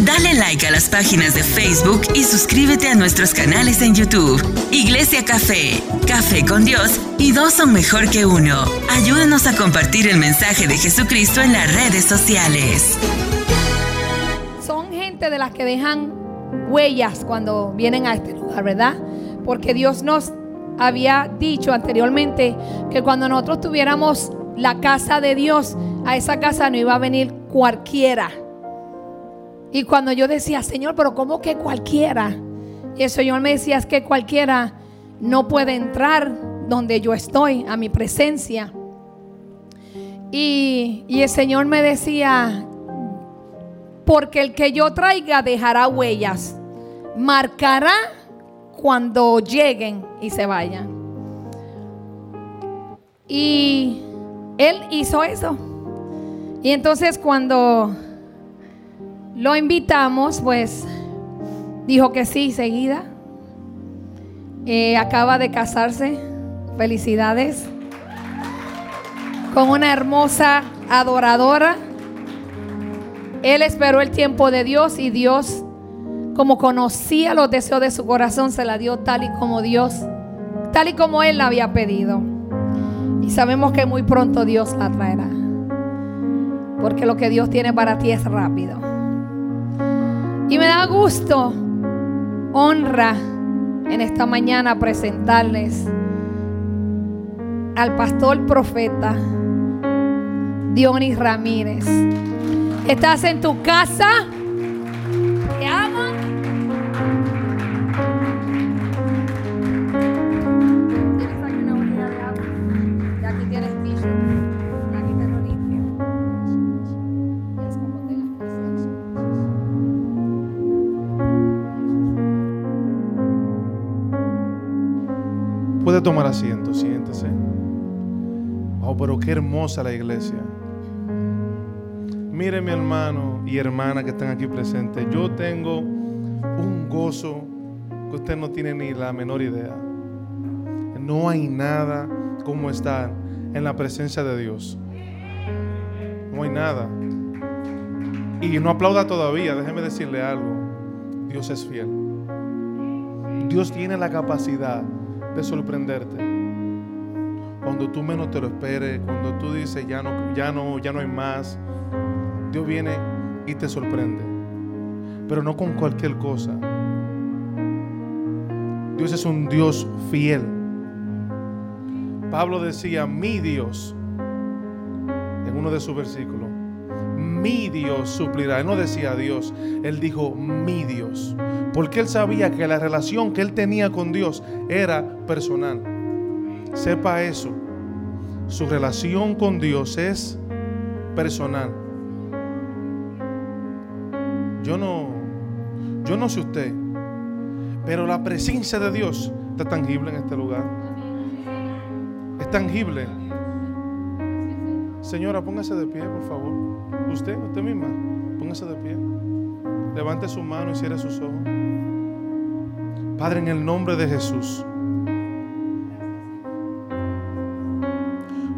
Dale like a las páginas de Facebook y suscríbete a nuestros canales en YouTube. Iglesia Café, Café con Dios y dos son mejor que uno. Ayúdanos a compartir el mensaje de Jesucristo en las redes sociales. Son gente de las que dejan huellas cuando vienen a este lugar, ¿verdad? Porque Dios nos había dicho anteriormente que cuando nosotros tuviéramos la casa de Dios, a esa casa no iba a venir cualquiera. Y cuando yo decía, Señor, pero ¿cómo que cualquiera? Y el Señor me decía, es que cualquiera no puede entrar donde yo estoy, a mi presencia. Y, y el Señor me decía, porque el que yo traiga dejará huellas, marcará cuando lleguen y se vayan. Y él hizo eso. Y entonces cuando lo invitamos, pues dijo que sí, seguida. Eh, acaba de casarse. Felicidades. Con una hermosa adoradora. Él esperó el tiempo de Dios y Dios, como conocía los deseos de su corazón, se la dio tal y como Dios, tal y como Él la había pedido. Y sabemos que muy pronto Dios la traerá. Porque lo que Dios tiene para ti es rápido. Y me da gusto, honra en esta mañana presentarles al pastor profeta Dionis Ramírez. Estás en tu casa. Tomar asiento, siéntese. Wow, pero qué hermosa la iglesia. Mire mi hermano y hermana que están aquí presentes. Yo tengo un gozo que usted no tiene ni la menor idea. No hay nada como estar en la presencia de Dios. No hay nada. Y no aplauda todavía, déjeme decirle algo. Dios es fiel. Dios tiene la capacidad de sorprenderte. Cuando tú menos te lo esperes, cuando tú dices ya no, ya no, ya no hay más, Dios viene y te sorprende. Pero no con cualquier cosa. Dios es un Dios fiel. Pablo decía, mi Dios, en uno de sus versículos, mi Dios suplirá. Él no decía Dios, él dijo mi Dios. Porque él sabía que la relación que él tenía con Dios era personal. Sepa eso. Su relación con Dios es personal. Yo no, yo no sé usted, pero la presencia de Dios está tangible en este lugar. Es tangible. Señora, póngase de pie, por favor. Usted, usted misma, póngase de pie. Levante su mano y cierre sus ojos. Padre, en el nombre de Jesús,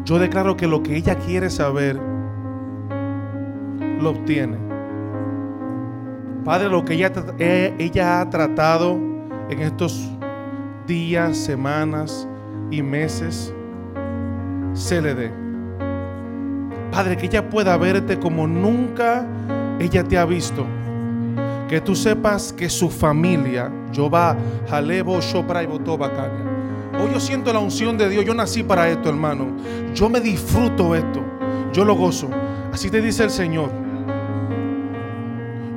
yo declaro que lo que ella quiere saber, lo obtiene. Padre, lo que ella, eh, ella ha tratado en estos días, semanas y meses, se le dé. Padre, que ella pueda verte como nunca ella te ha visto. Que tú sepas que su familia, Jehová, Jalebo, Shopra y Botobacania. Hoy yo siento la unción de Dios. Yo nací para esto, hermano. Yo me disfruto esto. Yo lo gozo. Así te dice el Señor.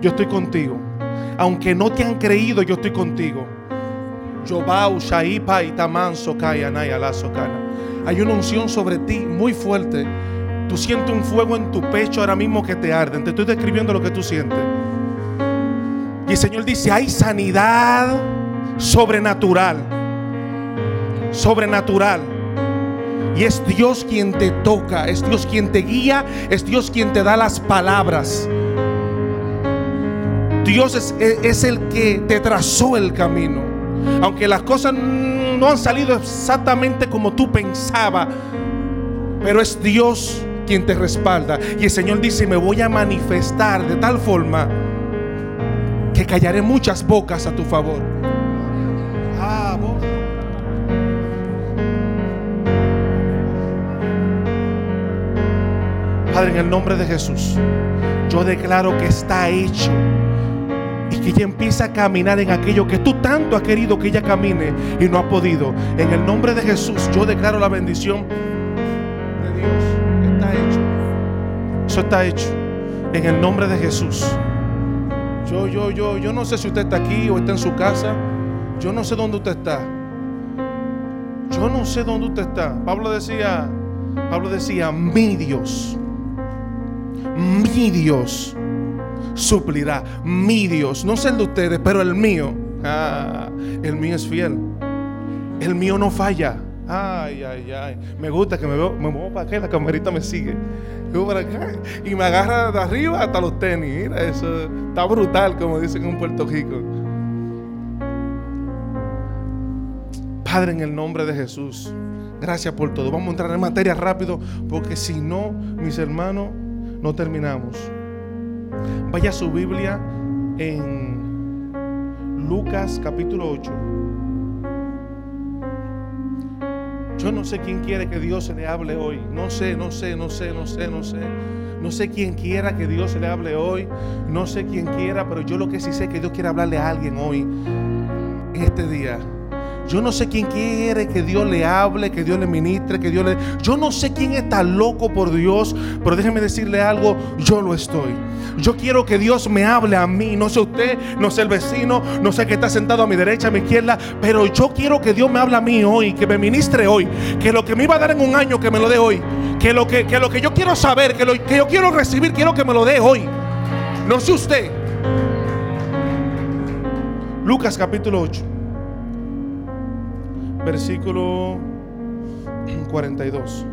Yo estoy contigo. Aunque no te han creído, yo estoy contigo. Hay una unción sobre ti muy fuerte. Tú sientes un fuego en tu pecho ahora mismo que te arde. Te estoy describiendo lo que tú sientes. Y el Señor dice, hay sanidad sobrenatural. Sobrenatural. Y es Dios quien te toca, es Dios quien te guía, es Dios quien te da las palabras. Dios es, es el que te trazó el camino. Aunque las cosas no han salido exactamente como tú pensabas, pero es Dios quien te respalda. Y el Señor dice, me voy a manifestar de tal forma que callaré muchas bocas a tu favor. Padre, en el nombre de Jesús, yo declaro que está hecho y que ella empieza a caminar en aquello que tú tanto has querido que ella camine y no ha podido. En el nombre de Jesús, yo declaro la bendición Eso está hecho. En el nombre de Jesús. Yo, yo, yo, yo no sé si usted está aquí o está en su casa. Yo no sé dónde usted está. Yo no sé dónde usted está. Pablo decía, Pablo decía, mi Dios mi Dios suplirá. Mi Dios, no sé el de ustedes, pero el mío, ah, el mío es fiel. El mío no falla. Ay, ay, ay. Me gusta que me veo, me muevo para acá, la camarita me sigue. Yo para acá y me agarra de arriba hasta los tenis. Mira, eso está brutal, como dicen en Puerto Rico. Padre, en el nombre de Jesús, gracias por todo. Vamos a entrar en materia rápido, porque si no, mis hermanos, no terminamos. Vaya su Biblia en Lucas capítulo 8. Yo no sé quién quiere que Dios se le hable hoy. No sé, no sé, no sé, no sé, no sé. No sé quién quiera que Dios se le hable hoy. No sé quién quiera, pero yo lo que sí sé es que Dios quiere hablarle a alguien hoy, este día. Yo no sé quién quiere que Dios le hable, que Dios le ministre, que Dios le... Yo no sé quién está loco por Dios, pero déjeme decirle algo, yo lo estoy. Yo quiero que Dios me hable a mí, no sé usted, no sé el vecino, no sé que está sentado a mi derecha, a mi izquierda, pero yo quiero que Dios me hable a mí hoy, que me ministre hoy, que lo que me iba a dar en un año, que me lo dé hoy, que lo que, que, lo que yo quiero saber, que lo que yo quiero recibir, quiero que me lo dé hoy. No sé usted. Lucas capítulo 8 versículo 42.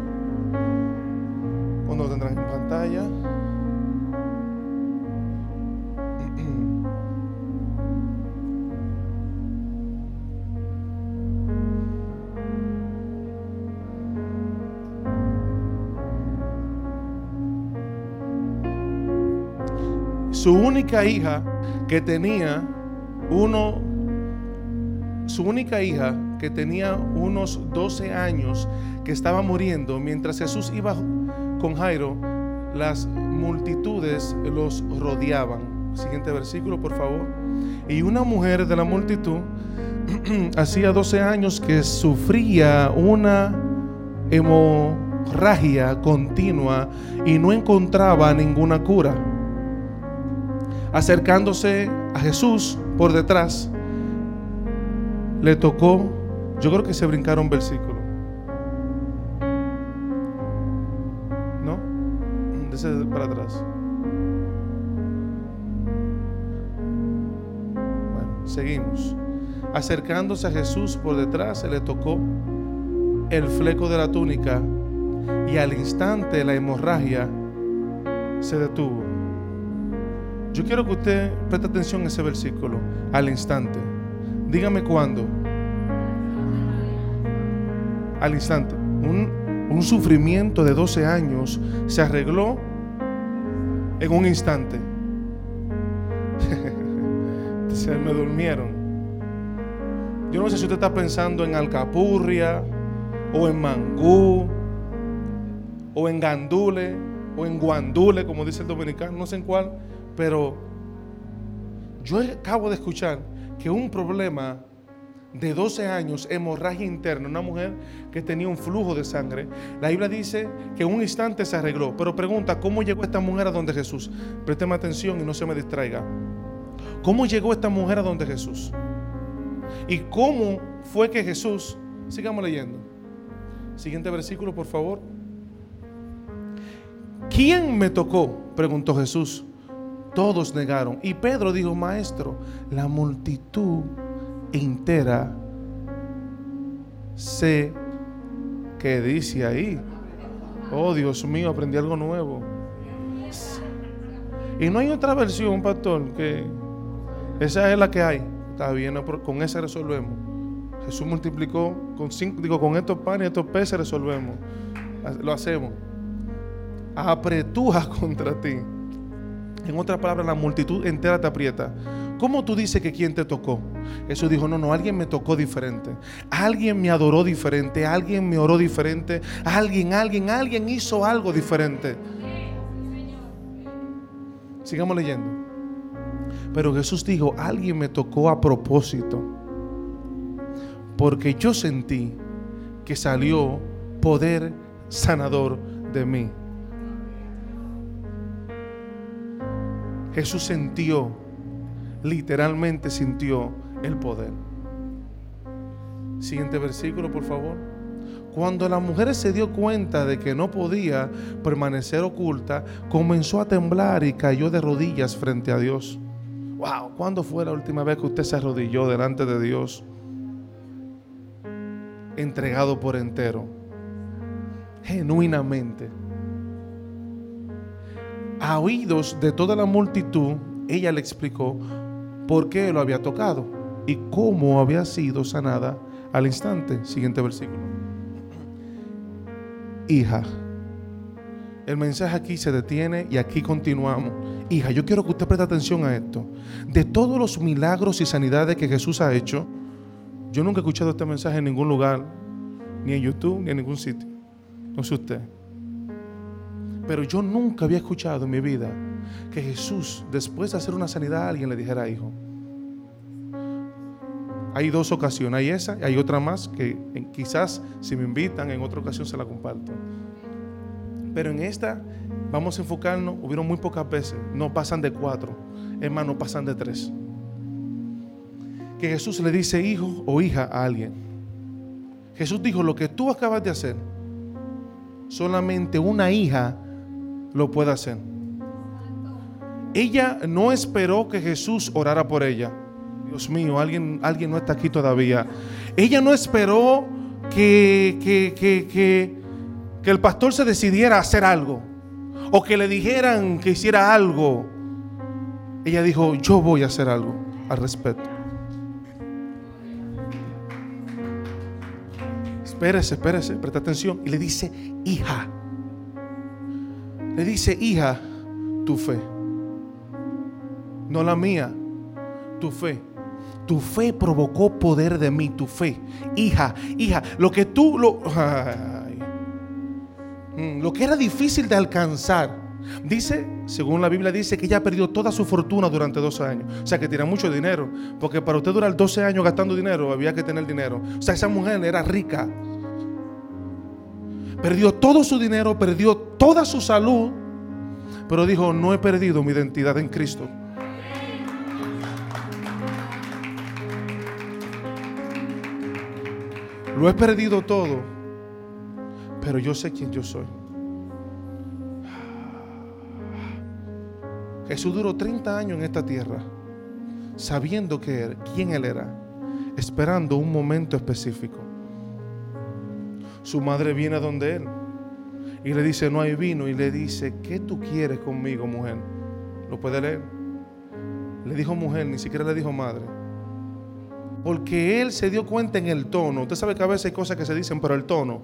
Cuando lo tendrán en pantalla. Su única hija que tenía uno, su única hija que tenía unos 12 años que estaba muriendo, mientras Jesús iba con Jairo, las multitudes los rodeaban. Siguiente versículo, por favor. Y una mujer de la multitud hacía 12 años que sufría una hemorragia continua y no encontraba ninguna cura. Acercándose a Jesús por detrás, le tocó yo creo que se brincaron versículo. ¿No? Dese para atrás. Bueno, seguimos. Acercándose a Jesús por detrás, se le tocó el fleco de la túnica y al instante la hemorragia se detuvo. Yo quiero que usted preste atención a ese versículo, al instante. Dígame cuándo al instante. Un, sufrimiento de 12 años se arregló en un instante. se me durmieron. Yo no sé si usted está pensando en Alcapurria o en Mangú o en Gandule o en Guandule, como dice el dominicano, no sé en cuál, pero yo acabo de escuchar que un problema de 12 años, hemorragia interna, una mujer que tenía un flujo de sangre. La Biblia dice que un instante se arregló, pero pregunta, ¿cómo llegó esta mujer a donde Jesús? Présteme atención y no se me distraiga. ¿Cómo llegó esta mujer a donde Jesús? ¿Y cómo fue que Jesús, sigamos leyendo. Siguiente versículo, por favor. ¿Quién me tocó? preguntó Jesús. Todos negaron. Y Pedro dijo, maestro, la multitud entera sé que dice ahí. Oh Dios mío, aprendí algo nuevo. Y no hay otra versión, pastor, que esa es la que hay. Está bien, con esa resolvemos. Jesús multiplicó con cinco, digo, con estos panes y estos peces resolvemos. Lo hacemos. Apretuja contra ti. En otras palabras, la multitud entera te aprieta. ¿Cómo tú dices que quién te tocó? Jesús dijo, no, no, alguien me tocó diferente. Alguien me adoró diferente. Alguien me oró diferente. Alguien, alguien, alguien hizo algo diferente. Sigamos leyendo. Pero Jesús dijo, alguien me tocó a propósito. Porque yo sentí que salió poder sanador de mí. Jesús sintió, literalmente sintió el poder. Siguiente versículo, por favor. Cuando la mujer se dio cuenta de que no podía permanecer oculta, comenzó a temblar y cayó de rodillas frente a Dios. Wow, ¿cuándo fue la última vez que usted se arrodilló delante de Dios? Entregado por entero, genuinamente. A oídos de toda la multitud, ella le explicó por qué lo había tocado y cómo había sido sanada al instante. Siguiente versículo. Hija, el mensaje aquí se detiene y aquí continuamos. Hija, yo quiero que usted preste atención a esto. De todos los milagros y sanidades que Jesús ha hecho, yo nunca he escuchado este mensaje en ningún lugar, ni en YouTube, ni en ningún sitio. No sé usted. Pero yo nunca había escuchado en mi vida que Jesús, después de hacer una sanidad, a alguien le dijera, hijo. Hay dos ocasiones, hay esa y hay otra más que quizás si me invitan en otra ocasión se la comparto. Pero en esta vamos a enfocarnos, hubieron muy pocas veces, no pasan de cuatro, es más, no pasan de tres. Que Jesús le dice hijo o hija a alguien. Jesús dijo, lo que tú acabas de hacer, solamente una hija lo puede hacer. Ella no esperó que Jesús orara por ella. Dios mío, alguien, alguien no está aquí todavía. Ella no esperó que, que, que, que el pastor se decidiera a hacer algo. O que le dijeran que hiciera algo. Ella dijo, yo voy a hacer algo al respecto. Espérese, espérese, presta atención. Y le dice, hija le dice, hija, tu fe. No la mía, tu fe. Tu fe provocó poder de mí, tu fe. Hija, hija, lo que tú, lo, mm, lo que era difícil de alcanzar. Dice, según la Biblia dice que ella perdió toda su fortuna durante 12 años. O sea que tiene mucho dinero. Porque para usted durar 12 años gastando dinero, había que tener dinero. O sea, esa mujer era rica. Perdió todo su dinero, perdió toda su salud, pero dijo, no he perdido mi identidad en Cristo. Lo he perdido todo, pero yo sé quién yo soy. Jesús duró 30 años en esta tierra, sabiendo que quién Él era, esperando un momento específico su madre viene a donde él y le dice, no hay vino. Y le dice, ¿qué tú quieres conmigo, mujer? ¿Lo puede leer? Le dijo mujer, ni siquiera le dijo madre. Porque él se dio cuenta en el tono. Usted sabe que a veces hay cosas que se dicen, pero el tono.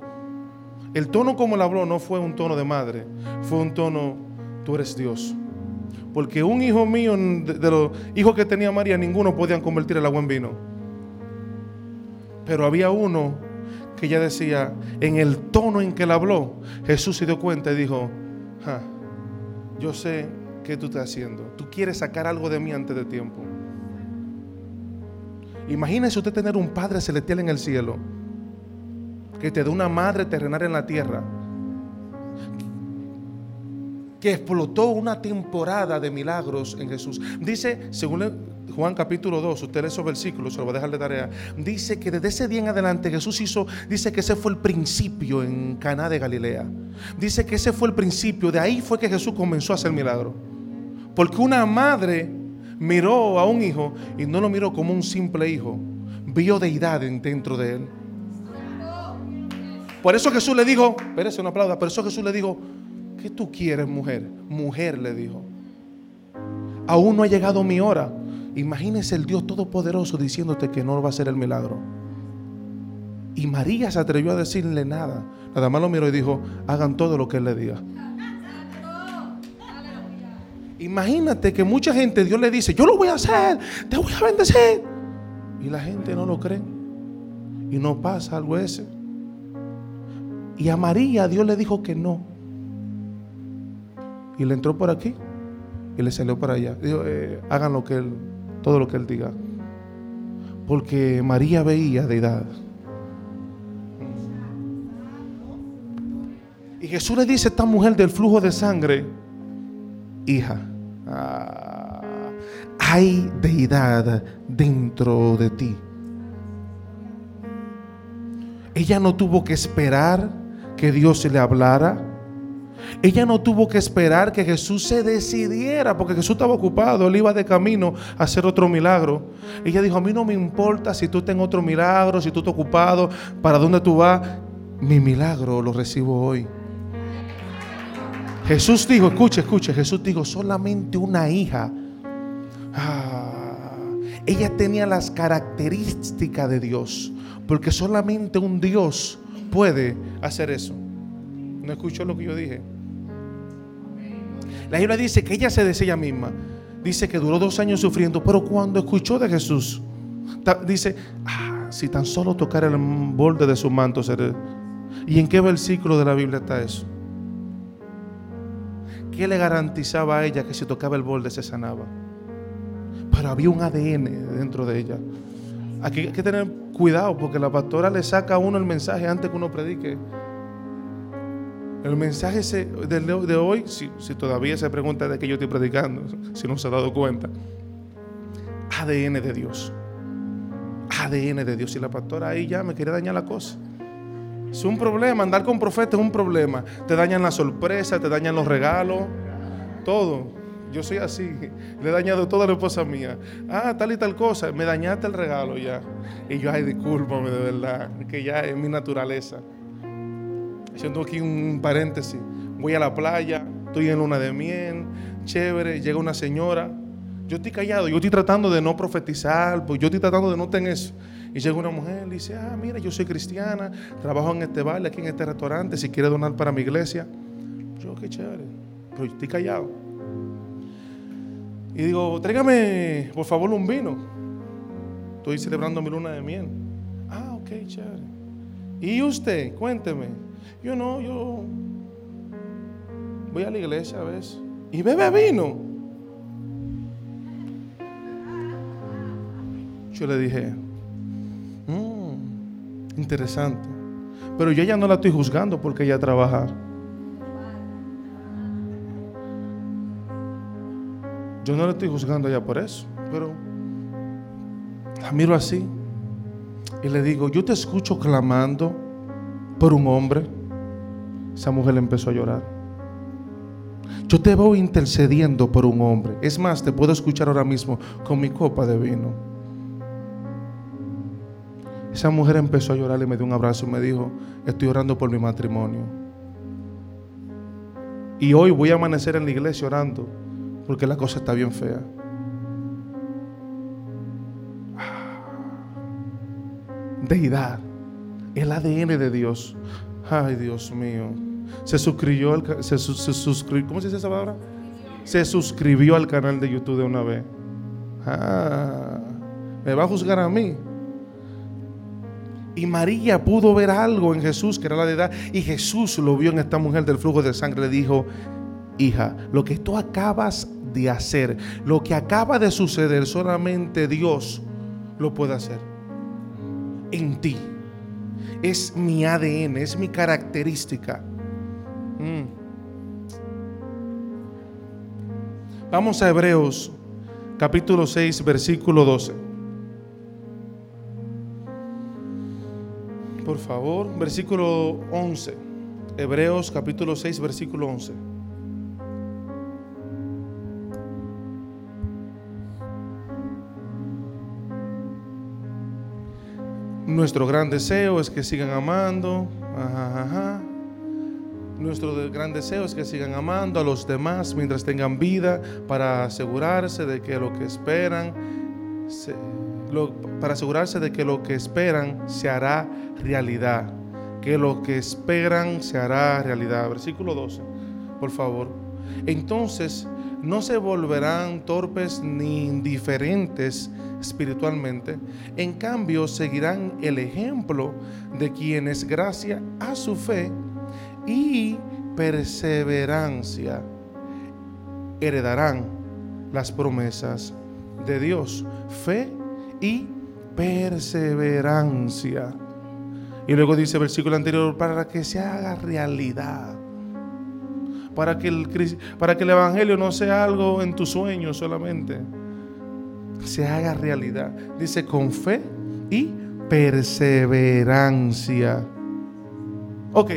El tono como le habló no fue un tono de madre, fue un tono, tú eres Dios. Porque un hijo mío, de, los hijos que tenía María, ninguno podían convertir el agua en vino. Pero había uno que ella decía, en el tono en que él habló, Jesús se dio cuenta y dijo, yo sé qué tú estás haciendo. Tú quieres sacar algo de mí antes de tiempo. Imagínese usted tener un Padre celestial en el cielo, que te da una madre terrenal en la tierra, que explotó una temporada de milagros en Jesús. Dice, según Juan capítulo 2, usted lee esos versículos, se lo voy a dejar de tarea. Dice que desde ese día en adelante Jesús hizo, dice que ese fue el principio en Caná de Galilea. Dice que ese fue el principio, de ahí fue que Jesús comenzó a hacer milagro. Porque una madre miró a un hijo y no lo miró como un simple hijo, vio deidad dentro de él. Por eso Jesús le dijo, espérese, no aplauda, por eso Jesús le dijo, ¿qué tú quieres, mujer? Mujer le dijo, aún no ha llegado mi hora. Imagínese el Dios Todopoderoso diciéndote que no va a ser el milagro. Y María se atrevió a decirle nada. Nada más lo miró y dijo, hagan todo lo que Él le diga. Imagínate que mucha gente Dios le dice, yo lo voy a hacer, te voy a bendecir. Y la gente no lo cree. Y no pasa algo ese. Y a María Dios le dijo que no. Y le entró por aquí y le salió para allá. Eh, hagan lo que él, todo lo que él diga. Porque María veía de edad. Y Jesús le dice a esta mujer del flujo de sangre, hija, ah, hay deidad dentro de ti. Ella no tuvo que esperar que Dios se le hablara. Ella no tuvo que esperar que Jesús se decidiera, porque Jesús estaba ocupado, él iba de camino a hacer otro milagro. Ella dijo, a mí no me importa si tú tienes otro milagro, si tú estás ocupado, para dónde tú vas, mi milagro lo recibo hoy. Jesús dijo, escuche, escuche, Jesús dijo, solamente una hija. Ah, ella tenía las características de Dios, porque solamente un Dios puede hacer eso. ¿No escuchó lo que yo dije? La Biblia dice que ella se decía ella misma. Dice que duró dos años sufriendo, pero cuando escuchó de Jesús, dice, ah, si tan solo tocar el borde de su manto seré. ¿Y en qué versículo de la Biblia está eso? ¿Qué le garantizaba a ella que si tocaba el borde se sanaba? Pero había un ADN dentro de ella. Aquí hay que tener cuidado porque la pastora le saca a uno el mensaje antes que uno predique. El mensaje de, hoy, si, todavía se pregunta de qué yo estoy predicando, si no se ha dado cuenta, ADN de Dios. ADN de Dios. Y la pastora ahí ya me quiere dañar la cosa. Es un problema, andar con profetas es un problema. Te dañan la sorpresa, te dañan los regalos, todo. Yo soy así, le he dañado toda la esposa mía. Ah, tal y tal cosa, me dañaste el regalo ya. Y yo, ay, discúlpame de verdad, que ya es mi naturaleza. Haciendo aquí un paréntesis, voy a la playa, estoy en luna de miel, chévere, llega una señora. Yo estoy callado, yo estoy tratando de no profetizar, pues yo estoy tratando de no tener eso. Y llega una mujer y dice, ah, mira, yo soy cristiana, trabajo en este baile, aquí en este restaurante, si quiere donar para mi iglesia. Yo, qué chévere, pero yo estoy callado. Y digo, tráigame, por favor, un vino. Estoy celebrando mi luna de miel. Ah, ok, chévere. ¿Y usted? Cuénteme. Yo no, yo voy a la iglesia a veces. ¿Y bebe vino? Yo le dije, Interesante. Pero yo ya no la estoy juzgando porque ella trabaja. Yo no la estoy juzgando ya por eso, pero la miro así y le digo, yo te escucho clamando por un hombre. Esa mujer empezó a llorar. Yo te veo intercediendo por un hombre. Es más, te puedo escuchar ahora mismo con mi copa de vino. Esa mujer empezó a llorar y me dio un abrazo y me dijo, estoy orando por mi matrimonio. Y hoy voy a amanecer en la iglesia orando porque la cosa está bien fea. Deidad, el ADN de Dios. Ay, Dios mío. Se suscribió al se, suscribió, ¿cómo se dice esa palabra? Se suscribió al canal de YouTube de una vez. Ah, me va a juzgar a mí. Y María pudo ver algo en Jesús que era la deidad. Y Jesús lo vio en esta mujer del flujo de sangre. Le dijo, hija, lo que tú acabas de hacer, lo que acaba de suceder, solamente Dios lo puede hacer. En ti. Es mi ADN, es mi característica. Mm. Vamos a Hebreos capítulo 6, versículo 12. Por favor, versículo 11. Hebreos capítulo 6, versículo 11. Nuestro gran deseo es que sigan amando. Nuestro gran deseo es que sigan amando a los demás mientras tengan vida para asegurarse de que lo que esperan se, para asegurarse de que lo que esperan se hará realidad. Que lo que esperan se hará realidad. Versículo 12, por favor. Entonces no se volverán torpes ni indiferentes espiritualmente. En cambio, seguirán el ejemplo de quienes gracia a su fe y perseverancia heredarán las promesas de Dios. Fe y perseverancia. Y luego dice el versículo anterior, para que se haga realidad. Para que, el, para que el Evangelio no sea algo en tus sueños solamente. Se haga realidad. Dice con fe y perseverancia. Ok,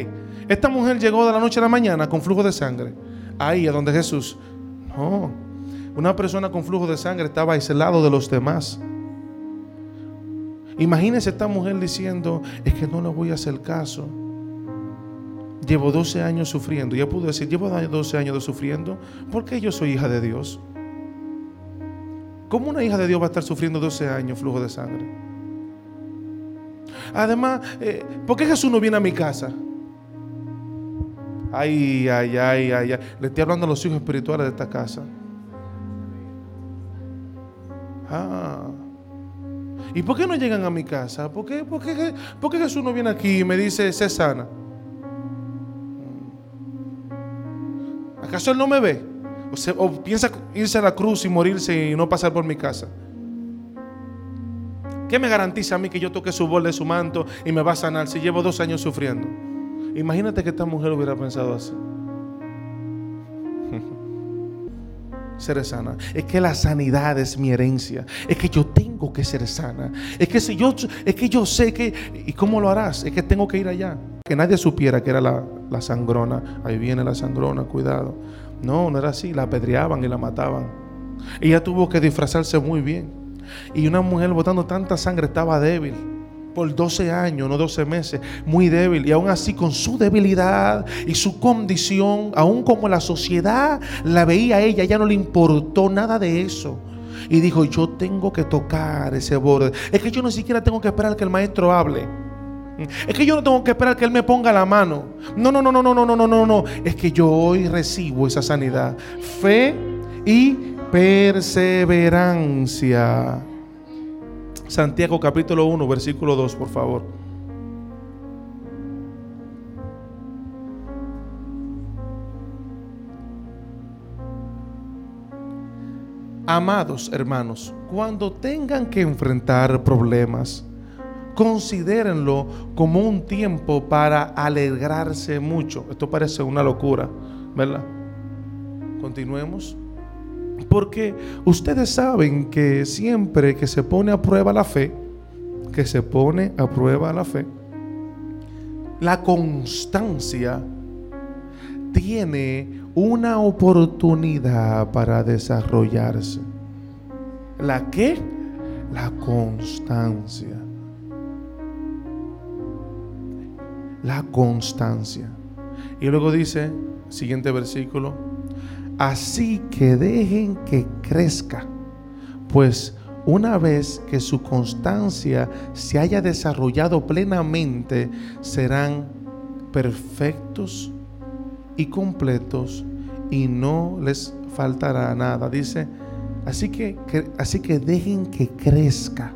esta mujer llegó de la noche a la mañana con flujo de sangre. Ahí, a donde Jesús. No, una persona con flujo de sangre estaba aislado de los demás. Imagínese esta mujer diciendo, es que no le voy a hacer caso. Llevo 12 años sufriendo. Ya pudo decir, llevo 12 años sufriendo porque yo soy hija de Dios. ¿Cómo una hija de Dios va a estar sufriendo 12 años flujo de sangre? Además, eh, ¿por qué Jesús no viene a mi casa? Ay, ay, ay, ay, ay. Le estoy hablando a los hijos espirituales de esta casa. Ah. ¿Y por qué no llegan a mi casa? ¿Por qué, por qué, por qué Jesús no viene aquí y me dice, sé sana? ¿Acaso Él no me ve? O, piensa irse a la cruz y morirse y no pasar por mi casa. ¿Qué me garantiza a mí que yo toque su bol de su manto y me va a sanar si llevo dos años sufriendo? Imagínate que esta mujer hubiera pensado así. ser sana. Es que la sanidad es mi herencia. Es que yo que ser sana. Es que si yo, es que yo sé que, ¿y cómo lo harás? Es que tengo que ir allá. Que nadie supiera que era la, la sangrona. Ahí viene la sangrona, cuidado. No, no era así. La apedreaban y la mataban. Ella tuvo que disfrazarse muy bien. Y una mujer botando tanta sangre estaba débil por 12 años, no 12 meses, muy débil. Y aún así con su debilidad y su condición, aún como la sociedad la veía a ella, ya no le importó nada de eso. Y dijo, yo tengo que tocar ese borde. Es que yo ni siquiera tengo que esperar que el maestro hable. Es que yo no tengo que esperar que Él me ponga la mano. No, no, no, no, no, no, no, no, no. Es que yo hoy recibo esa sanidad. Fe y perseverancia. Santiago capítulo 1, versículo 2, por favor. Amados hermanos, cuando tengan que enfrentar problemas, considérenlo como un tiempo para alegrarse mucho. Esto parece una locura, ¿verdad? Continuemos. Porque ustedes saben que siempre que se pone a prueba la fe, que se pone a prueba la fe, la constancia tiene una oportunidad para desarrollarse. ¿La qué? La constancia. La constancia. Y luego dice, siguiente versículo, Así que dejen que crezca, pues una vez que su constancia se haya desarrollado plenamente, serán perfectos y completos y no les faltará nada. Dice, así que, así que dejen que crezca,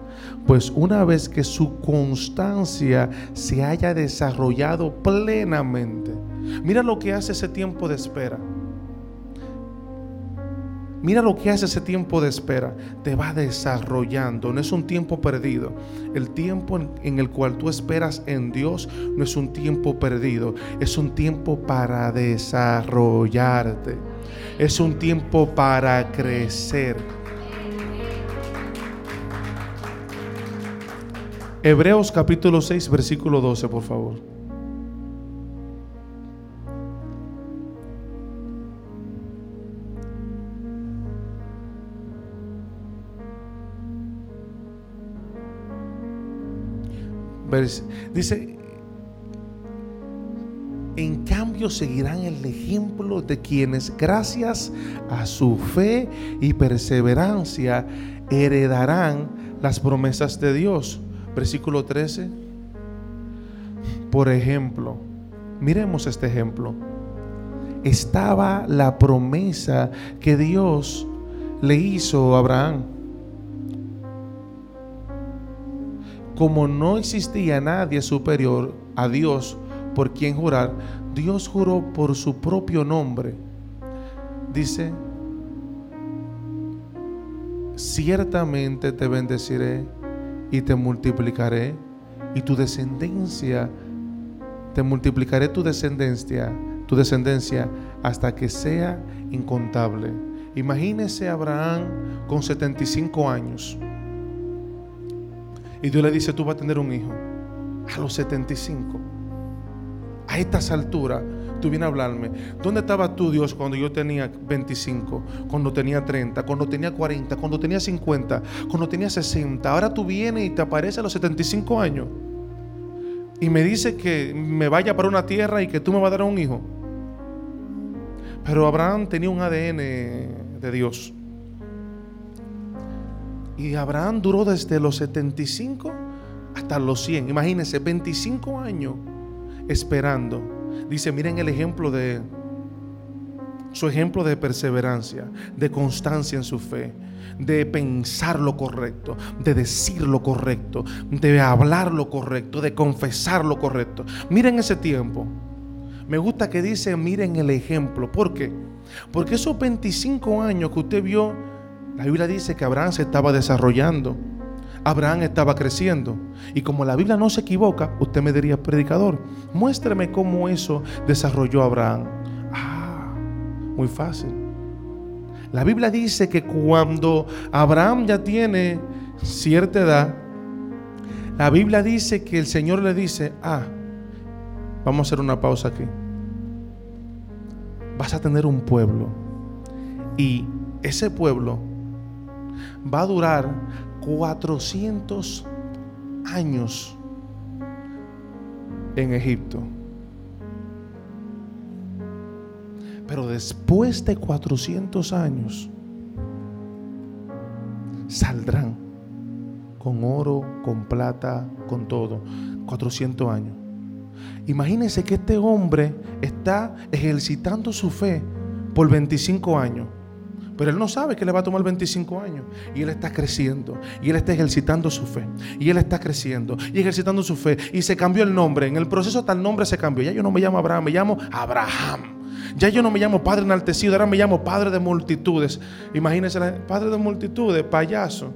pues una vez que su constancia se haya desarrollado plenamente. Mira lo que hace ese tiempo de espera. Mira lo que hace ese tiempo de espera. Te va desarrollando. No es un tiempo perdido. El tiempo en el cual tú esperas en Dios no es un tiempo perdido. Es un tiempo para desarrollarte. Es un tiempo para crecer. Hebreos capítulo 6, versículo 12, por favor. Dice, en cambio seguirán el ejemplo de quienes gracias a su fe y perseverancia heredarán las promesas de Dios. Versículo 13. Por ejemplo, miremos este ejemplo. estaba la promesa que Dios le hizo a Abraham. Como no existía nadie superior a Dios por quien jurar, Dios juró por su propio nombre. Dice, ciertamente te bendeciré y te multiplicaré y tu descendencia, te multiplicaré tu descendencia, tu descendencia hasta que sea incontable. Imagínese Abraham con 75 años. Y Dios le dice, tú vas a tener un hijo. A los 75. A estas alturas, tú vienes a hablarme. ¿Dónde estaba tú, Dios, cuando yo tenía 25? Cuando tenía 30, cuando tenía 40, cuando tenía 50, cuando tenía 60. Ahora tú vienes y te aparece a los 75 años. Y me dice que me vaya para una tierra y que tú me vas a dar un hijo. Pero Abraham tenía un ADN de Dios. Y Abraham duró desde los 75 hasta los 100. Imagínense, 25 años esperando. Dice, miren el ejemplo de su ejemplo de perseverancia, de constancia en su fe, de pensar lo correcto, de decir lo correcto, de hablar lo correcto, de confesar lo correcto. Miren ese tiempo. Me gusta que dice, miren el ejemplo. ¿Por qué? Porque esos 25 años que usted vio, la Biblia dice que Abraham se estaba desarrollando. Abraham estaba creciendo. Y como la Biblia no se equivoca, usted me diría, predicador, muéstreme cómo eso desarrolló Abraham. Ah, muy fácil. La Biblia dice que cuando Abraham ya tiene cierta edad, la Biblia dice que el Señor le dice, ah, Vamos a hacer una pausa aquí. Vas a tener un pueblo. Y ese pueblo va a durar 400 años en Egipto. Pero después de 400 años saldrán con oro, con plata, con todo. 400 años. Imagínense que este hombre está ejercitando su fe por 25 años. Pero él no sabe que le va a tomar 25 años. Y él está creciendo. Y él está ejercitando su fe. Y él está creciendo. Y ejercitando su fe. Y se cambió el nombre. En el proceso tal nombre se cambió. Ya yo no me llamo Abraham, me llamo Abraham. Ya yo no me llamo Padre enaltecido, ahora me llamo Padre de multitudes. Imagínense, Padre de multitudes, payaso.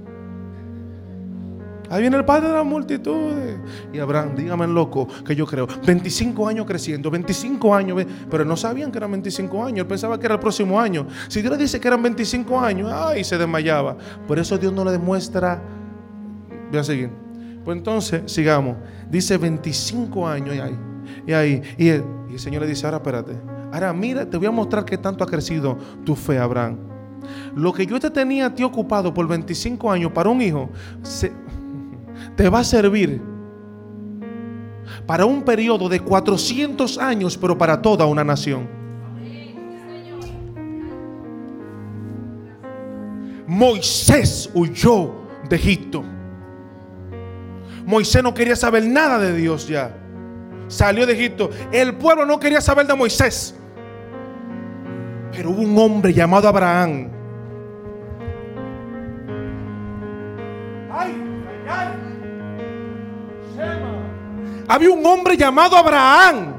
Ahí viene el padre de las multitudes. Y Abraham, dígame loco, que yo creo, 25 años creciendo, 25 años, pero no sabían que eran 25 años, él pensaba que era el próximo año. Si Dios le dice que eran 25 años, ay, se desmayaba. Por eso Dios no le demuestra. Voy a seguir. Pues entonces, sigamos. Dice 25 años y ahí. Y ahí. Y el, Señor le dice, ahora espérate. Ahora mira, te voy a mostrar qué tanto ha crecido tu fe, Abraham. Lo que yo te tenía a ti ocupado por 25 años para un hijo, se, te va a servir para un periodo de 400 años, pero para toda una nación. Moisés huyó de Egipto. Moisés no quería saber nada de Dios ya. Salió de Egipto. El pueblo no quería saber de Moisés. Pero hubo un hombre llamado Abraham había un hombre llamado Abraham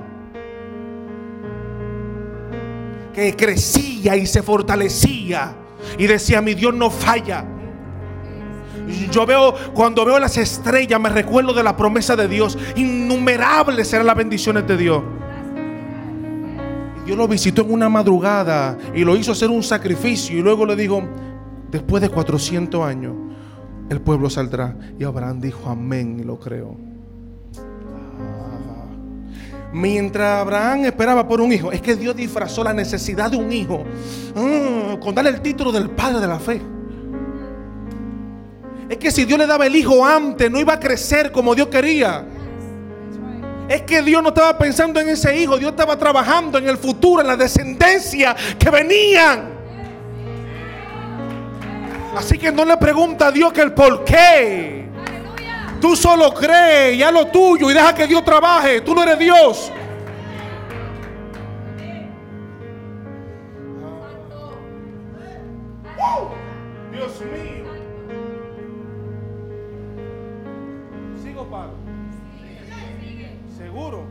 que crecía y se fortalecía y decía, mi Dios no falla. Yo veo, cuando veo las estrellas, me recuerdo de la promesa de Dios. Innumerables serán las bendiciones de Dios. Y Dios lo visitó en una madrugada y lo hizo hacer un sacrificio. Y luego le dijo, después de 400 años, el pueblo saldrá. Y Abraham dijo, amén, y lo creo. Mientras Abraham esperaba por un hijo, es que Dios disfrazó la necesidad de un hijo mm, con darle el título del padre de la fe. Es que si Dios le daba el hijo antes, no iba a crecer como Dios quería. Es que Dios no estaba pensando en ese hijo, Dios estaba trabajando en el futuro, en la descendencia que venían. Así que no le pregunta a Dios que el por qué. Tú solo crees y lo tuyo y deja que Dios trabaje. Tú no eres Dios. Dios mío. ¿Sigo, Pablo? ¿Seguro?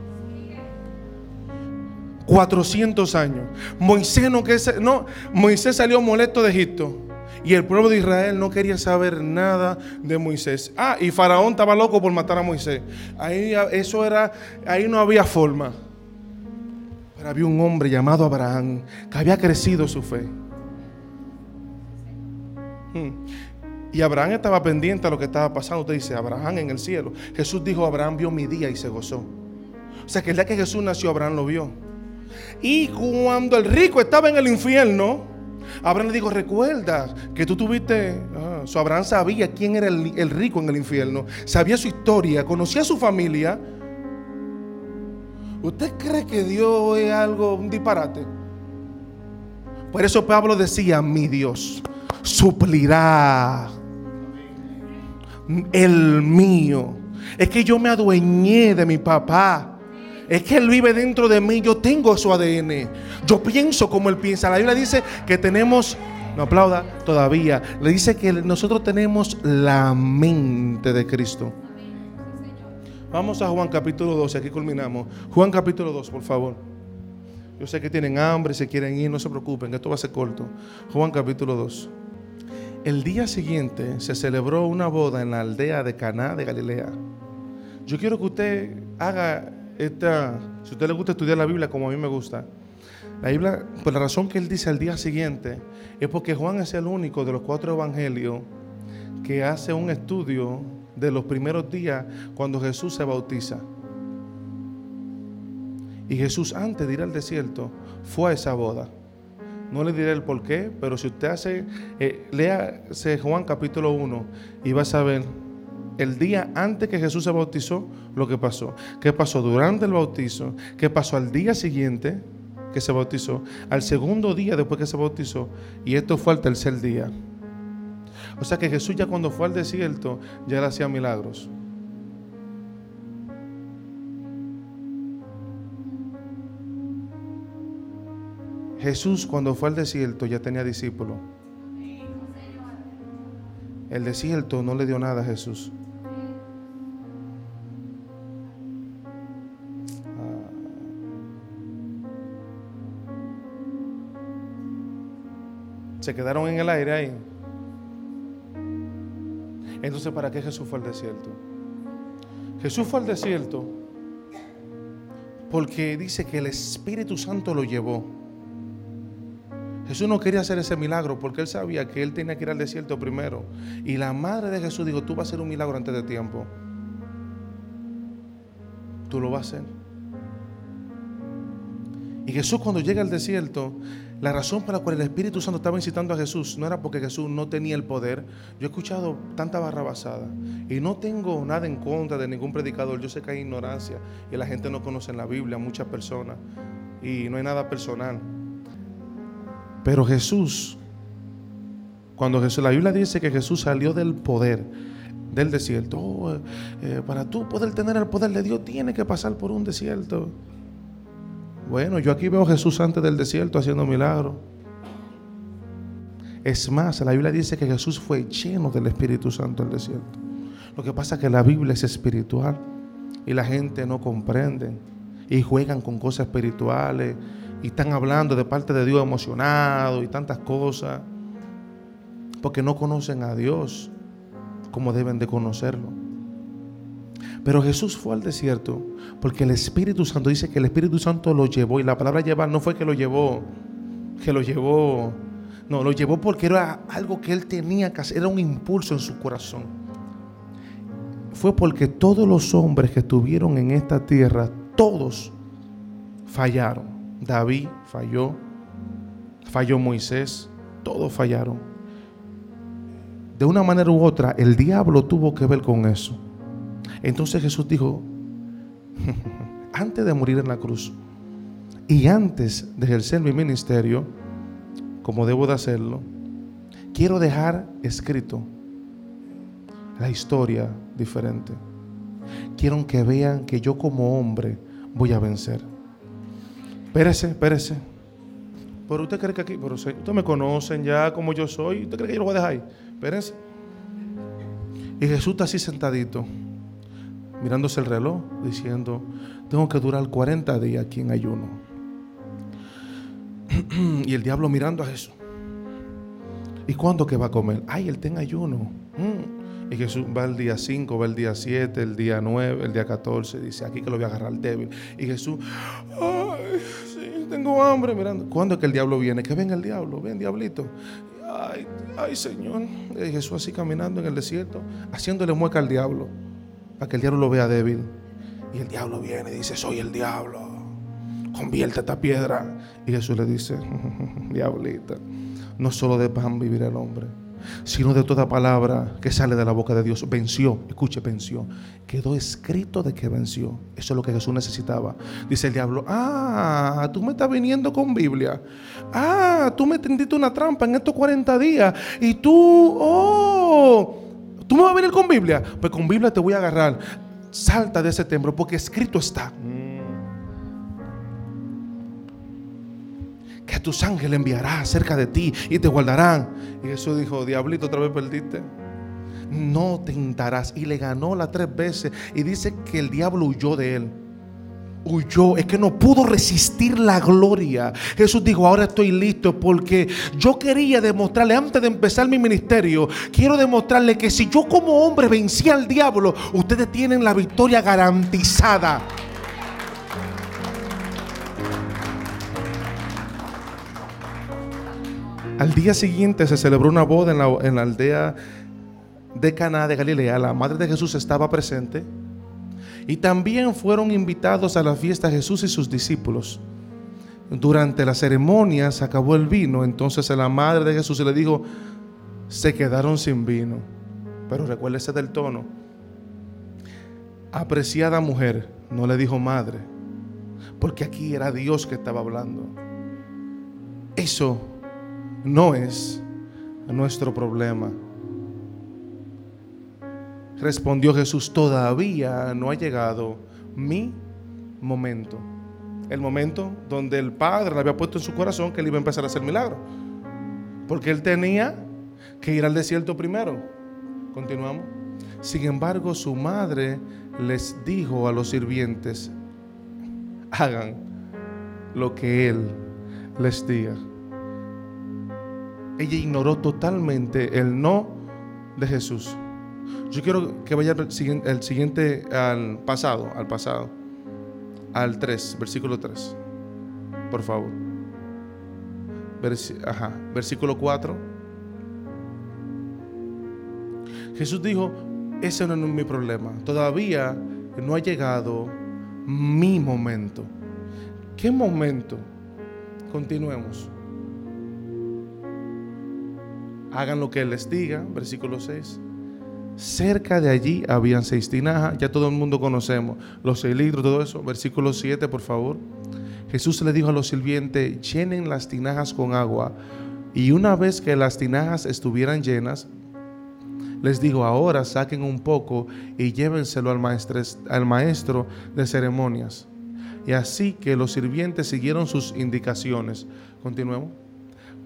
400 años. Moisés, no, que no, Moisés salió molesto de Egipto. Y el pueblo de Israel no quería saber nada de Moisés. Ah, y Faraón estaba loco por matar a Moisés. Ahí eso era, ahí no había forma. Pero había un hombre llamado Abraham que había crecido su fe. Hmm. Y Abraham estaba pendiente a lo que estaba pasando. Usted dice, Abraham en el cielo. Jesús dijo, Abraham vio mi día y se gozó. O sea que el día que Jesús nació, Abraham lo vio. Y cuando el rico estaba en el infierno, Abraham le dijo, recuerda que tú tuviste... Ah, Abraham sabía quién era el, rico en el infierno. Sabía su historia, conocía su familia. ¿Usted cree que Dios es algo, un disparate? Por eso Pablo decía, mi Dios suplirá el mío. Es que yo me adueñé de mi papá. Es que Él vive dentro de mí. Yo tengo su ADN. Yo pienso como Él piensa. La Biblia dice que tenemos, no aplauda todavía, le dice que nosotros tenemos la mente de Cristo. Vamos a Juan capítulo 12, aquí culminamos. Juan capítulo 2, por favor. Yo sé que tienen hambre, se quieren ir, no se preocupen, esto va a ser corto. Juan capítulo 2. El día siguiente se celebró una boda en la aldea de Caná de Galilea. Yo quiero que usted haga esta, si a usted le gusta estudiar la Biblia como a mí me gusta. La Biblia, por la razón que él dice al día siguiente, es porque Juan es el único de los cuatro evangelios que hace un estudio de los primeros días cuando Jesús se bautiza. Y Jesús antes de ir al desierto fue a esa boda. No le diré el por qué, pero si usted hace, eh, léase Juan capítulo 1 y va a saber el día antes que Jesús se bautizó lo que pasó. ¿Qué pasó durante el bautizo? ¿Qué pasó al día siguiente que se bautizó? Al segundo día después que se bautizó. Y esto fue al tercer día. O sea que Jesús ya cuando fue al desierto ya le hacía milagros. Jesús cuando fue al desierto ya tenía discípulos. El desierto no le dio nada a Jesús. Se quedaron en el aire ahí. Entonces, ¿para qué Jesús fue al desierto? Jesús fue al desierto porque dice que el Espíritu Santo lo llevó. Jesús no quería hacer ese milagro porque él sabía que él tenía que ir al desierto primero. Y la madre de Jesús dijo, tú vas a hacer un milagro antes de tiempo. Tú lo vas a hacer. Y Jesús cuando llega al desierto, la razón por la cual el Espíritu Santo estaba incitando a Jesús no era porque Jesús no tenía el poder. Yo he escuchado tanta barra basada y no tengo nada en contra de ningún predicador. Yo sé que hay ignorancia y la gente no conoce en la Biblia, muchas personas, y no hay nada personal. Pero Jesús, cuando Jesús, la Biblia dice que Jesús salió del poder del desierto, oh, eh, para tú poder tener el poder de Dios, tiene que pasar por un desierto. Bueno, yo aquí veo a Jesús antes del desierto haciendo milagros. Es más, la Biblia dice que Jesús fue lleno del Espíritu Santo en el desierto. Lo que pasa es que la Biblia es espiritual y la gente no comprende y juegan con cosas espirituales y están hablando de parte de Dios emocionado y tantas cosas, porque no conocen a Dios como deben de conocerlo. Pero Jesús fue al desierto porque el Espíritu Santo dice que el Espíritu Santo lo llevó y la palabra llevar no fue que lo llevó, que lo llevó, no, lo llevó porque era algo que él tenía que hacer, era un impulso en su corazón. Fue porque todos los hombres que estuvieron en esta tierra, todos fallaron. David falló, falló Moisés, todos fallaron. De una manera u otra, el diablo tuvo que ver con eso. Entonces Jesús dijo, antes de morir en la cruz y antes de ejercer mi ministerio, como debo de hacerlo, quiero dejar escrito la historia diferente. Quiero que vean que yo como hombre voy a vencer. Espérese, espérese. Pero usted cree que aquí, pero ustedes me conocen ya como yo soy. ¿Usted cree que yo lo voy a dejar ahí? Espérense. Y Jesús está así sentadito. Mirándose el reloj, diciendo, tengo que durar 40 días aquí en ayuno. y el diablo mirando a Jesús. ¿Y cuándo que va a comer? Ay, él en ayuno. Mm. Y Jesús va el día 5, va el día 7, el día 9, el día 14. Dice, aquí que lo voy a agarrar débil. Y Jesús, ay, sí, tengo hambre. Mirando, ¿cuándo es que el diablo viene? Que venga el diablo, ven diablito. Ay, ay Señor. Y Jesús así caminando en el desierto, haciéndole mueca al diablo, para que el diablo lo vea débil. Y el diablo viene y dice, soy el diablo. Convierte esta piedra. Y Jesús le dice, diablita, no solo de pan vivir el hombre sino de toda palabra que sale de la boca de Dios. Venció, escuche, venció. Quedó escrito de que venció. Eso es lo que Jesús necesitaba. Dice el diablo, ah, tú me estás viniendo con Biblia. Ah, tú me tendiste una trampa en estos 40 días. Y tú, oh, tú me vas a venir con Biblia. Pues con Biblia te voy a agarrar. Salta de ese templo porque escrito está. que tus ángeles enviará cerca de ti y te guardarán. Y Jesús dijo, diablito, otra vez perdiste. No tentarás. Y le ganó las tres veces. Y dice que el diablo huyó de él. Huyó, es que no pudo resistir la gloria. Jesús dijo, ahora estoy listo porque yo quería demostrarle, antes de empezar mi ministerio, quiero demostrarle que si yo como hombre vencí al diablo, ustedes tienen la victoria garantizada. Al día siguiente se celebró una boda en la, aldea de Caná de Galilea. La madre de Jesús estaba presente. Y también fueron invitados a la fiesta Jesús y sus discípulos. Durante la ceremonia se acabó el vino. Entonces la madre de Jesús le dijo, se quedaron sin vino. Pero recuérdese del tono. Apreciada mujer, no le dijo madre. Porque aquí era Dios que estaba hablando. Eso no es nuestro problema. Respondió Jesús, todavía no ha llegado mi momento. El momento donde el Padre le había puesto en su corazón que él iba a empezar a hacer milagros. Porque él tenía que ir al desierto primero. Continuamos. Sin embargo, su madre les dijo a los sirvientes, hagan lo que él les diga ella ignoró totalmente el no de Jesús. Yo quiero que vaya el siguiente, al pasado, al pasado, al 3, versículo 3, por favor. ajá, versículo 4. Jesús dijo, ese no es mi problema, todavía no ha llegado mi momento. ¿Qué momento? Continuemos hagan lo que les diga, versículo 6. Cerca de allí habían seis tinajas, ya todo el mundo conocemos los seis litros, todo eso. Versículo 7, por favor. Jesús le dijo a los sirvientes, llenen las tinajas con agua. Y una vez que las tinajas estuvieran llenas, les dijo, ahora saquen un poco y llévenselo al maestro, al maestro de ceremonias. Y así que los sirvientes siguieron sus indicaciones. Continuemos.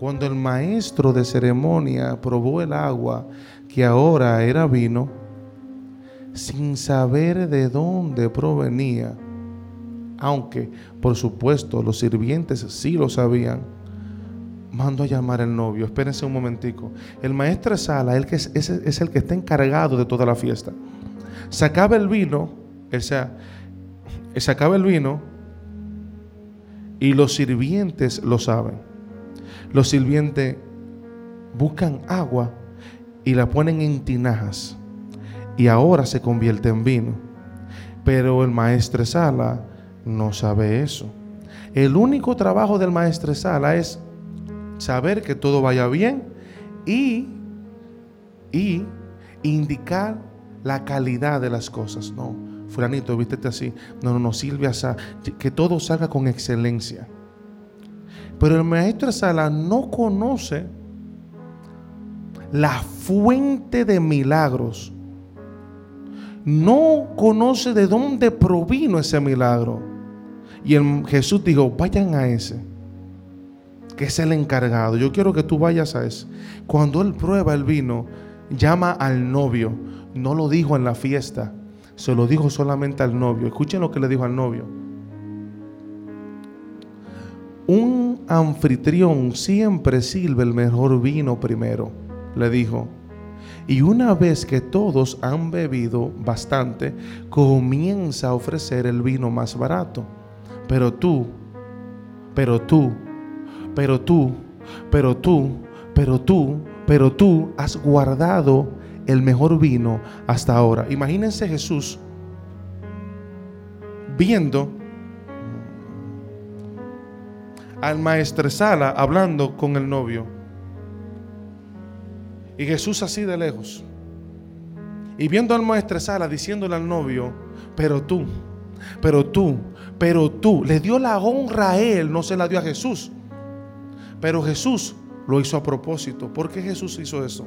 Cuando el maestro de ceremonia probó el agua que ahora era vino, sin saber de dónde provenía, aunque por supuesto los sirvientes sí lo sabían, mandó a llamar al novio. Espérense un momentico. El maestro sala es, es, el que está encargado de toda la fiesta. Sacaba el vino, o sea, sacaba el vino y los sirvientes lo saben. Los sirvientes buscan agua y la ponen en tinajas y ahora se convierte en vino. Pero el maestro Sala no sabe eso. El único trabajo del maestro Sala es saber que todo vaya bien y, y indicar la calidad de las cosas. No, fulanito, vístete así. No, no, no, Silvia, que todo salga con excelencia. Pero el maestro Sala no conoce la fuente de milagros. No conoce de dónde provino ese milagro. Y el, Jesús dijo, vayan a ese, que es el encargado. Yo quiero que tú vayas a ese. Cuando él prueba el vino, llama al novio. No lo dijo en la fiesta, se lo dijo solamente al novio. Escuchen lo que le dijo al novio. Un anfitrión siempre sirve el mejor vino primero, le dijo. Y una vez que todos han bebido bastante, comienza a ofrecer el vino más barato. Pero tú, pero tú, pero tú, pero tú, pero tú, pero tú has guardado el mejor vino hasta ahora. Imagínense Jesús viendo al maestresala hablando con el novio. Y Jesús así de lejos. Y viendo al maestresala diciéndole al novio, pero tú, pero tú, pero tú, le dio la honra a él, no se la dio a Jesús. Pero Jesús lo hizo a propósito. ¿Por qué Jesús hizo eso?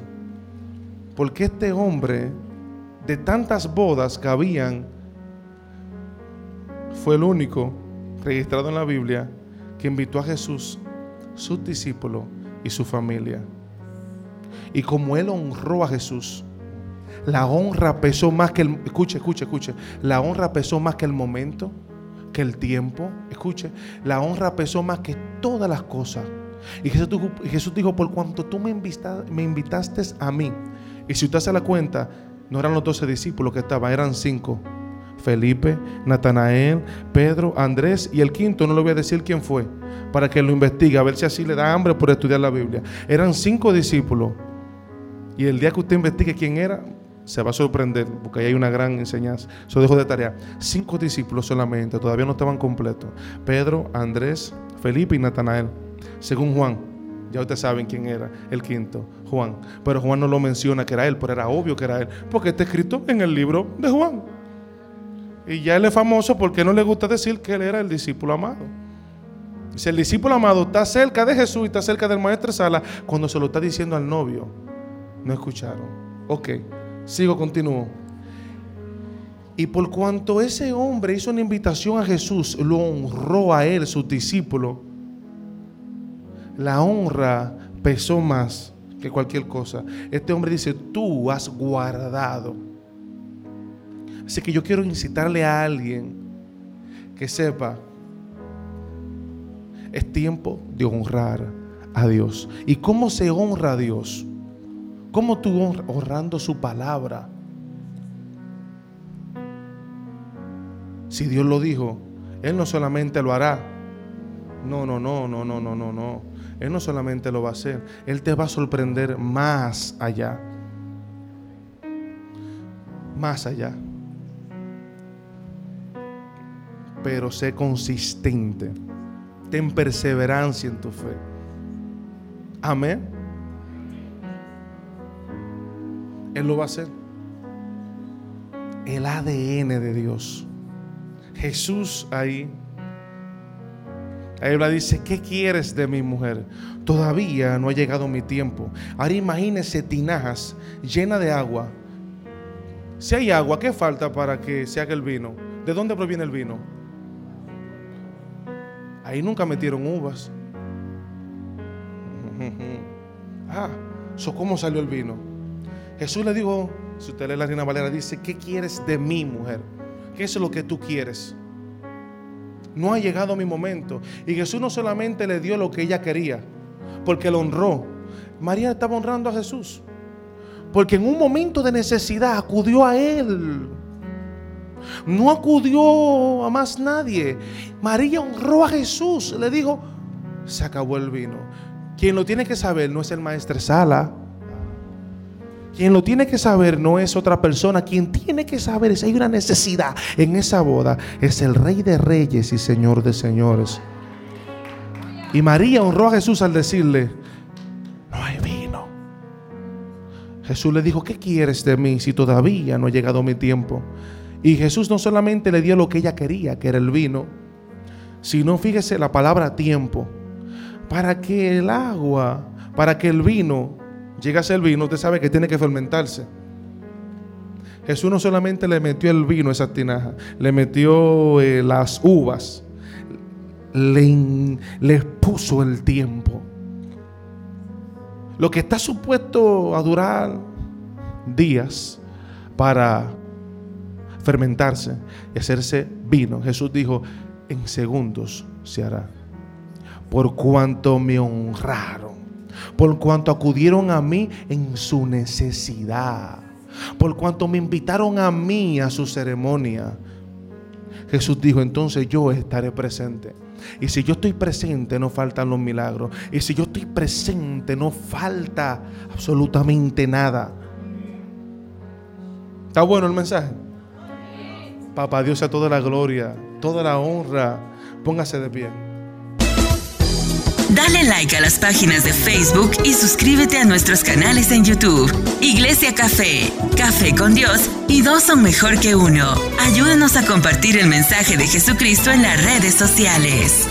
Porque este hombre, de tantas bodas que habían, fue el único registrado en la Biblia invitó a Jesús, sus discípulos y su familia. Y como él honró a Jesús, la honra pesó más que el... Escuche, escuche, escuche. La honra pesó más que el momento, que el tiempo. Escuche, la honra pesó más que todas las cosas. Y Jesús, dijo, por cuanto tú me, me invitaste a mí. Y si usted se la cuenta, no eran los doce discípulos que estaban, eran cinco. Felipe, Natanael, Pedro, Andrés y el quinto, no le voy a decir quién fue, para que lo investigue, a ver si así le da hambre por estudiar la Biblia. Eran cinco discípulos. Y el día que usted investigue quién era, se va a sorprender, porque ahí hay una gran enseñanza. Eso dejo de tarea. Cinco discípulos solamente, todavía no estaban completos. Pedro, Andrés, Felipe y Natanael. Según Juan, ya ustedes saben quién era el quinto, Juan. Pero Juan no lo menciona que era él, pero era obvio que era él, porque está escrito en el libro de Juan. Y ya él es famoso porque no le gusta decir que él era el discípulo amado. Si el discípulo amado está cerca de Jesús y está cerca del maestro Sala, cuando se lo está diciendo al novio, no escucharon. Ok, sigo, continúo. Y por cuanto ese hombre hizo una invitación a Jesús, lo honró a él, su discípulo, la honra pesó más que cualquier cosa. Este hombre dice, tú has guardado. Así que yo quiero incitarle a alguien que sepa, es tiempo de honrar a Dios. ¿Y cómo se honra a Dios? ¿Cómo tú honrando su palabra? Si Dios lo dijo, Él no solamente lo hará. No, no, no, no, no, no, no, no. Él no solamente lo va a hacer, Él te va a sorprender más allá. Más allá. Pero sé consistente. Ten perseverancia en tu fe. Amén. Él lo va a hacer. El ADN de Dios. Jesús ahí. Ahí dice, ¿qué quieres de mi mujer? Todavía no ha llegado mi tiempo. Ahora imagínese tinajas llenas de agua. Si hay agua, ¿qué falta para que se haga el vino? ¿De dónde proviene el vino? Ahí nunca metieron uvas. Ah, ¿cómo salió el vino? Jesús le dijo, si usted lee la Reina Valera, dice, ¿qué quieres de mí, mujer? ¿Qué es lo que tú quieres? No ha llegado mi momento. Y Jesús no solamente le dio lo que ella quería, porque lo honró. María estaba honrando a Jesús. Porque en un momento de necesidad acudió a Él. No acudió a más nadie. María honró a Jesús. Le dijo, se acabó el vino. Quien lo tiene que saber no es el maestro Sala quien lo tiene que saber no es otra persona. Quien tiene que saber es hay una necesidad en esa boda. Es el rey de reyes y señor de señores. Y María honró a Jesús al decirle, no hay vino. Jesús le dijo, ¿qué quieres de mí si todavía no ha llegado mi tiempo? Y Jesús no solamente le dio lo que ella quería, que era el vino, sino fíjese la palabra tiempo, para que el agua, para que el vino llega a ser vino, usted sabe que tiene que fermentarse. Jesús no solamente le metió el vino a esa tinaja, le metió eh, las uvas, le, le puso el tiempo. Lo que está supuesto a durar días para fermentarse y hacerse vino. Jesús dijo, en segundos se hará. Por cuanto me honraron, por cuanto acudieron a mí en su necesidad, por cuanto me invitaron a mí a su ceremonia. Jesús dijo, entonces yo estaré presente. Y si yo estoy presente, no faltan los milagros. Y si yo estoy presente, no falta absolutamente nada. ¿Está bueno el mensaje? Papá Dios a toda la gloria, toda la honra. Póngase de pie. Dale like a las páginas de Facebook y suscríbete a nuestros canales en YouTube. Iglesia Café, Café con Dios y dos son mejor que uno. Ayúdanos a compartir el mensaje de Jesucristo en las redes sociales.